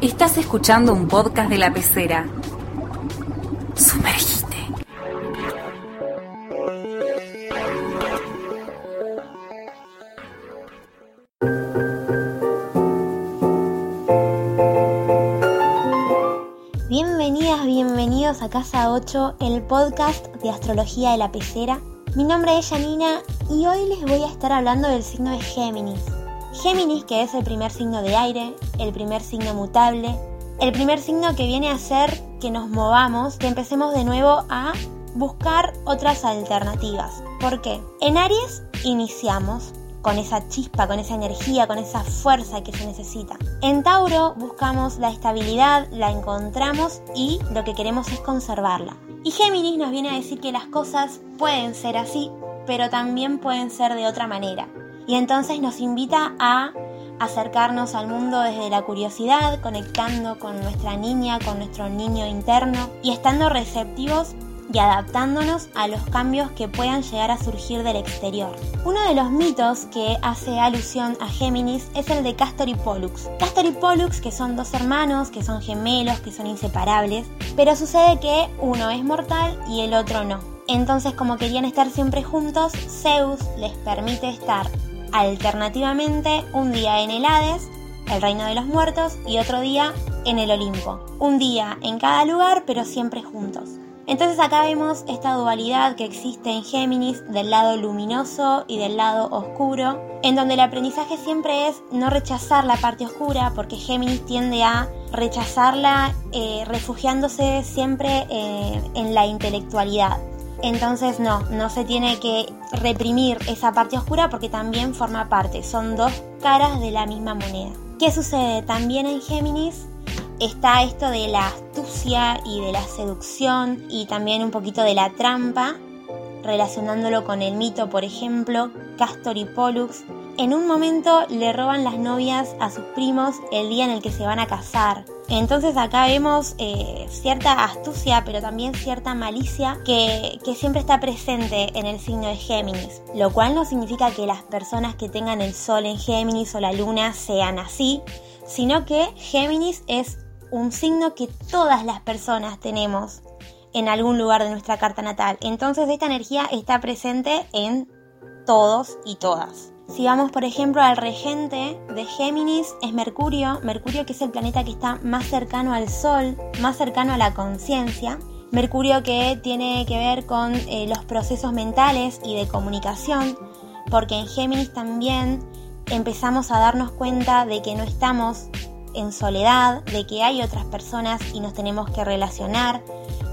Estás escuchando un podcast de la pecera. Sumergite. Bienvenidas, bienvenidos a Casa 8, el podcast de astrología de la pecera. Mi nombre es Janina y hoy les voy a estar hablando del signo de Géminis. Géminis, que es el primer signo de aire, el primer signo mutable, el primer signo que viene a hacer que nos movamos, que empecemos de nuevo a buscar otras alternativas. ¿Por qué? En Aries iniciamos con esa chispa, con esa energía, con esa fuerza que se necesita. En Tauro buscamos la estabilidad, la encontramos y lo que queremos es conservarla. Y Géminis nos viene a decir que las cosas pueden ser así, pero también pueden ser de otra manera. Y entonces nos invita a acercarnos al mundo desde la curiosidad, conectando con nuestra niña, con nuestro niño interno y estando receptivos y adaptándonos a los cambios que puedan llegar a surgir del exterior. Uno de los mitos que hace alusión a Géminis es el de Castor y Pollux. Castor y Pollux, que son dos hermanos, que son gemelos, que son inseparables, pero sucede que uno es mortal y el otro no. Entonces, como querían estar siempre juntos, Zeus les permite estar alternativamente un día en el Hades, el reino de los muertos, y otro día en el Olimpo. Un día en cada lugar, pero siempre juntos. Entonces acá vemos esta dualidad que existe en Géminis del lado luminoso y del lado oscuro, en donde el aprendizaje siempre es no rechazar la parte oscura, porque Géminis tiende a rechazarla eh, refugiándose siempre eh, en la intelectualidad. Entonces no, no se tiene que reprimir esa parte oscura porque también forma parte, son dos caras de la misma moneda. ¿Qué sucede? También en Géminis está esto de la astucia y de la seducción y también un poquito de la trampa, relacionándolo con el mito, por ejemplo, Castor y Pollux. En un momento le roban las novias a sus primos el día en el que se van a casar. Entonces acá vemos eh, cierta astucia, pero también cierta malicia que, que siempre está presente en el signo de Géminis. Lo cual no significa que las personas que tengan el sol en Géminis o la luna sean así, sino que Géminis es un signo que todas las personas tenemos en algún lugar de nuestra carta natal. Entonces esta energía está presente en todos y todas. Si vamos por ejemplo al regente de Géminis es Mercurio, Mercurio que es el planeta que está más cercano al Sol, más cercano a la conciencia. Mercurio que tiene que ver con eh, los procesos mentales y de comunicación, porque en Géminis también empezamos a darnos cuenta de que no estamos en soledad, de que hay otras personas y nos tenemos que relacionar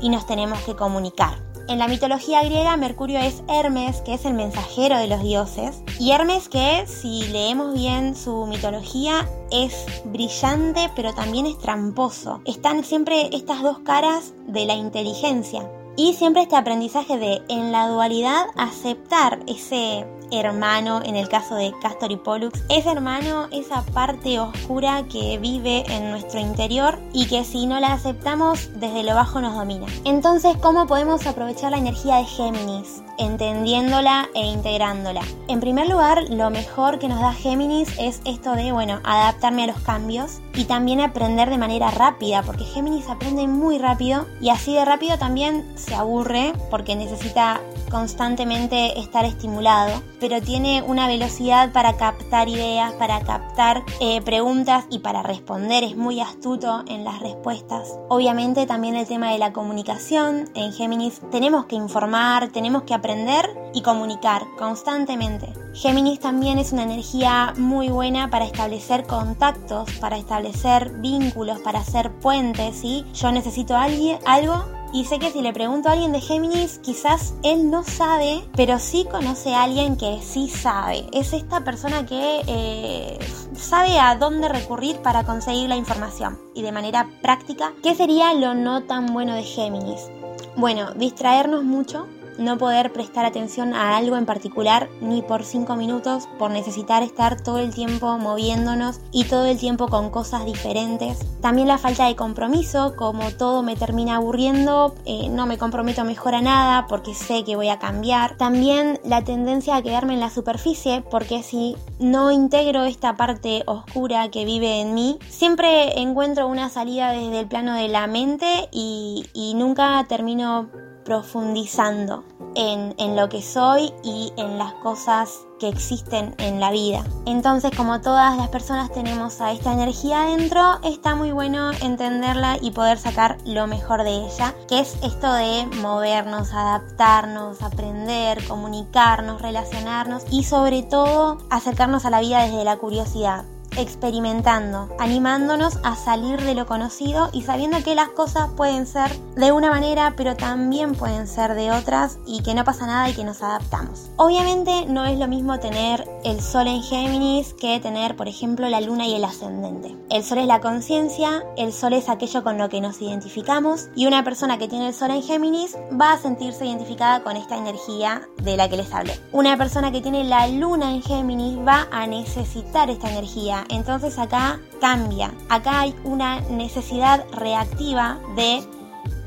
y nos tenemos que comunicar. En la mitología griega, Mercurio es Hermes, que es el mensajero de los dioses, y Hermes que, si leemos bien su mitología, es brillante pero también es tramposo. Están siempre estas dos caras de la inteligencia. Y siempre este aprendizaje de, en la dualidad, aceptar ese hermano, en el caso de Castor y Pollux, ese hermano, esa parte oscura que vive en nuestro interior y que si no la aceptamos, desde lo bajo nos domina. Entonces, ¿cómo podemos aprovechar la energía de Géminis? entendiéndola e integrándola. En primer lugar, lo mejor que nos da Géminis es esto de, bueno, adaptarme a los cambios y también aprender de manera rápida, porque Géminis aprende muy rápido y así de rápido también se aburre porque necesita constantemente estar estimulado, pero tiene una velocidad para captar ideas, para captar eh, preguntas y para responder, es muy astuto en las respuestas. Obviamente también el tema de la comunicación, en Géminis tenemos que informar, tenemos que aprender y comunicar constantemente. Géminis también es una energía muy buena para establecer contactos, para establecer vínculos, para hacer puentes, ¿sí? Yo necesito alguien, algo y sé que si le pregunto a alguien de Géminis, quizás él no sabe, pero sí conoce a alguien que sí sabe. Es esta persona que eh, sabe a dónde recurrir para conseguir la información y de manera práctica. ¿Qué sería lo no tan bueno de Géminis? Bueno, distraernos mucho, no poder prestar atención a algo en particular ni por cinco minutos, por necesitar estar todo el tiempo moviéndonos y todo el tiempo con cosas diferentes. También la falta de compromiso, como todo me termina aburriendo, eh, no me comprometo mejor a nada porque sé que voy a cambiar. También la tendencia a quedarme en la superficie, porque si no integro esta parte oscura que vive en mí, siempre encuentro una salida desde el plano de la mente y, y nunca termino profundizando en, en, lo que soy y en las cosas que existen en la vida. Entonces, como todas las personas tenemos a esta energía adentro, está muy bueno entenderla y poder sacar lo mejor de ella, que es esto de movernos, adaptarnos, aprender, comunicarnos, relacionarnos y sobre todo acercarnos a la vida desde la curiosidad experimentando, animándonos a salir de lo conocido y sabiendo que las cosas pueden ser de una manera, pero también pueden ser de otras y que no pasa nada y que nos adaptamos. Obviamente no es lo mismo tener el sol en Géminis que tener, por ejemplo, la luna y el ascendente. El sol es la conciencia, el sol es aquello con lo que nos identificamos y una persona que tiene el sol en Géminis va a sentirse identificada con esta energía de la que les hablé. Una persona que tiene la luna en Géminis va a necesitar esta energía entonces acá cambia. Acá hay una necesidad reactiva de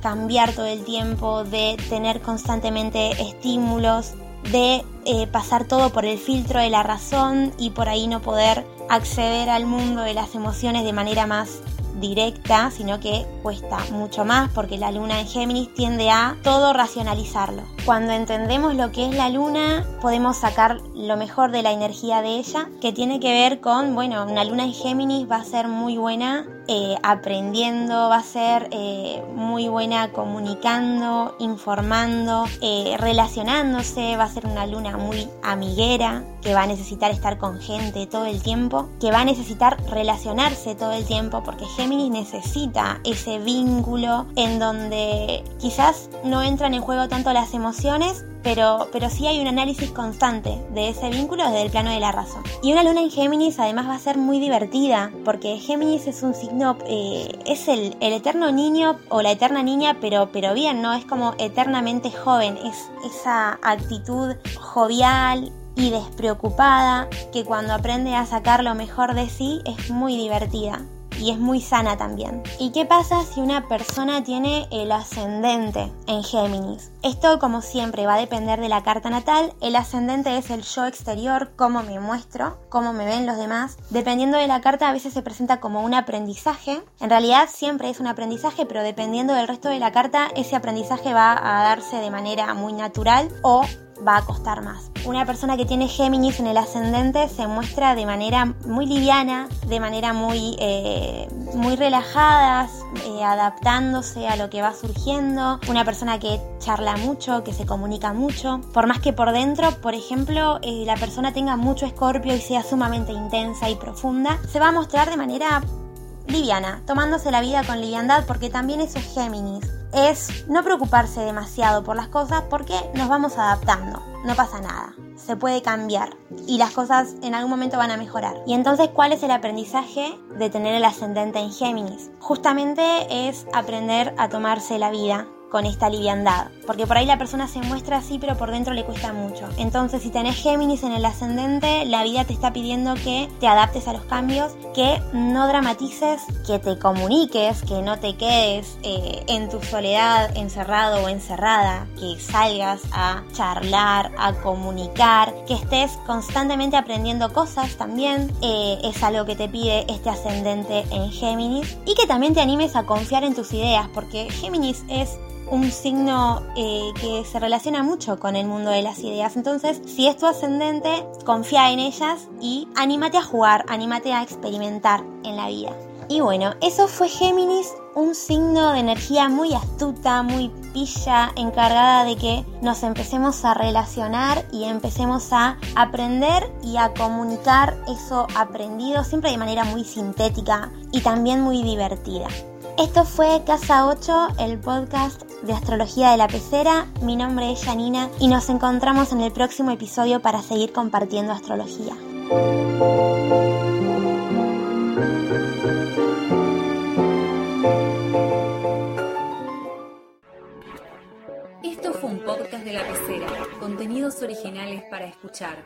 cambiar todo el tiempo, de tener constantemente estímulos, de eh, pasar todo por el filtro de la razón y por ahí no poder acceder al mundo de las emociones de manera más directa, sino que cuesta mucho más porque la luna en Géminis tiende a todo racionalizarlo. Cuando entendemos lo que es la luna, podemos sacar lo mejor de la energía de ella, que tiene que ver con, bueno, una luna en Géminis va a ser muy buena eh, aprendiendo, va a ser eh, muy buena comunicando, informando, eh, relacionándose, va a ser una luna muy amiguera, que va a necesitar estar con gente todo el tiempo, que va a necesitar relacionarse todo el tiempo, porque Géminis necesita ese vínculo en donde quizás no entran en juego tanto las emociones, pero, pero sí hay un análisis constante de ese vínculo desde el plano de la razón. Y una luna en Géminis además va a ser muy divertida, porque Géminis es un signo, eh, es el, el, eterno niño o la eterna niña, pero, pero bien, ¿no? Es como eternamente joven, es esa actitud jovial, y despreocupada que cuando aprende a sacar lo mejor de sí es muy divertida y es muy sana también. ¿Y qué pasa si una persona tiene el ascendente en Géminis? Esto como siempre va a depender de la carta natal. El ascendente es el yo exterior, cómo me muestro, cómo me ven los demás. Dependiendo de la carta a veces se presenta como un aprendizaje. En realidad siempre es un aprendizaje, pero dependiendo del resto de la carta ese aprendizaje va a darse de manera muy natural o va a costar más. Una persona que tiene Géminis en el ascendente se muestra de manera muy liviana, de manera muy, eh, muy relajada, eh, adaptándose a lo que va surgiendo. Una persona que charla mucho, que se comunica mucho. Por más que por dentro, por ejemplo, eh, la persona tenga mucho escorpio y sea sumamente intensa y profunda, se va a mostrar de manera liviana, tomándose la vida con liviandad porque también eso es Géminis es no preocuparse demasiado por las cosas porque nos vamos adaptando, no pasa nada, se puede cambiar y las cosas en algún momento van a mejorar. Y entonces, ¿cuál es el aprendizaje de tener el ascendente en Géminis? Justamente es aprender a tomarse la vida con esta liviandad. Porque por ahí la persona se muestra así, pero por dentro le cuesta mucho. Entonces, si tenés Géminis en el ascendente, la vida te está pidiendo que te adaptes a los cambios, que no dramatices, que te comuniques, que no te quedes eh, en tu soledad encerrado o encerrada, que salgas a charlar, a comunicar, que estés constantemente aprendiendo cosas también. Eh, es algo que te pide este ascendente en Géminis. Y que también te animes a confiar en tus ideas, porque Géminis es un signo eh, que se relaciona mucho con el mundo de las ideas. Entonces, si es tu ascendente, confía en ellas y anímate a jugar, anímate a experimentar en la vida. Y bueno, eso fue Géminis, un signo de energía muy astuta, muy pilla, encargada de que nos empecemos a relacionar y empecemos a aprender y a comunicar eso aprendido, siempre de manera muy sintética y también muy divertida. Esto fue Casa 8, el podcast de Astrología de la Pecera. Mi nombre es Janina y nos encontramos en el próximo episodio para seguir compartiendo astrología. Esto fue un podcast de la Pecera. contenidos originales para escuchar.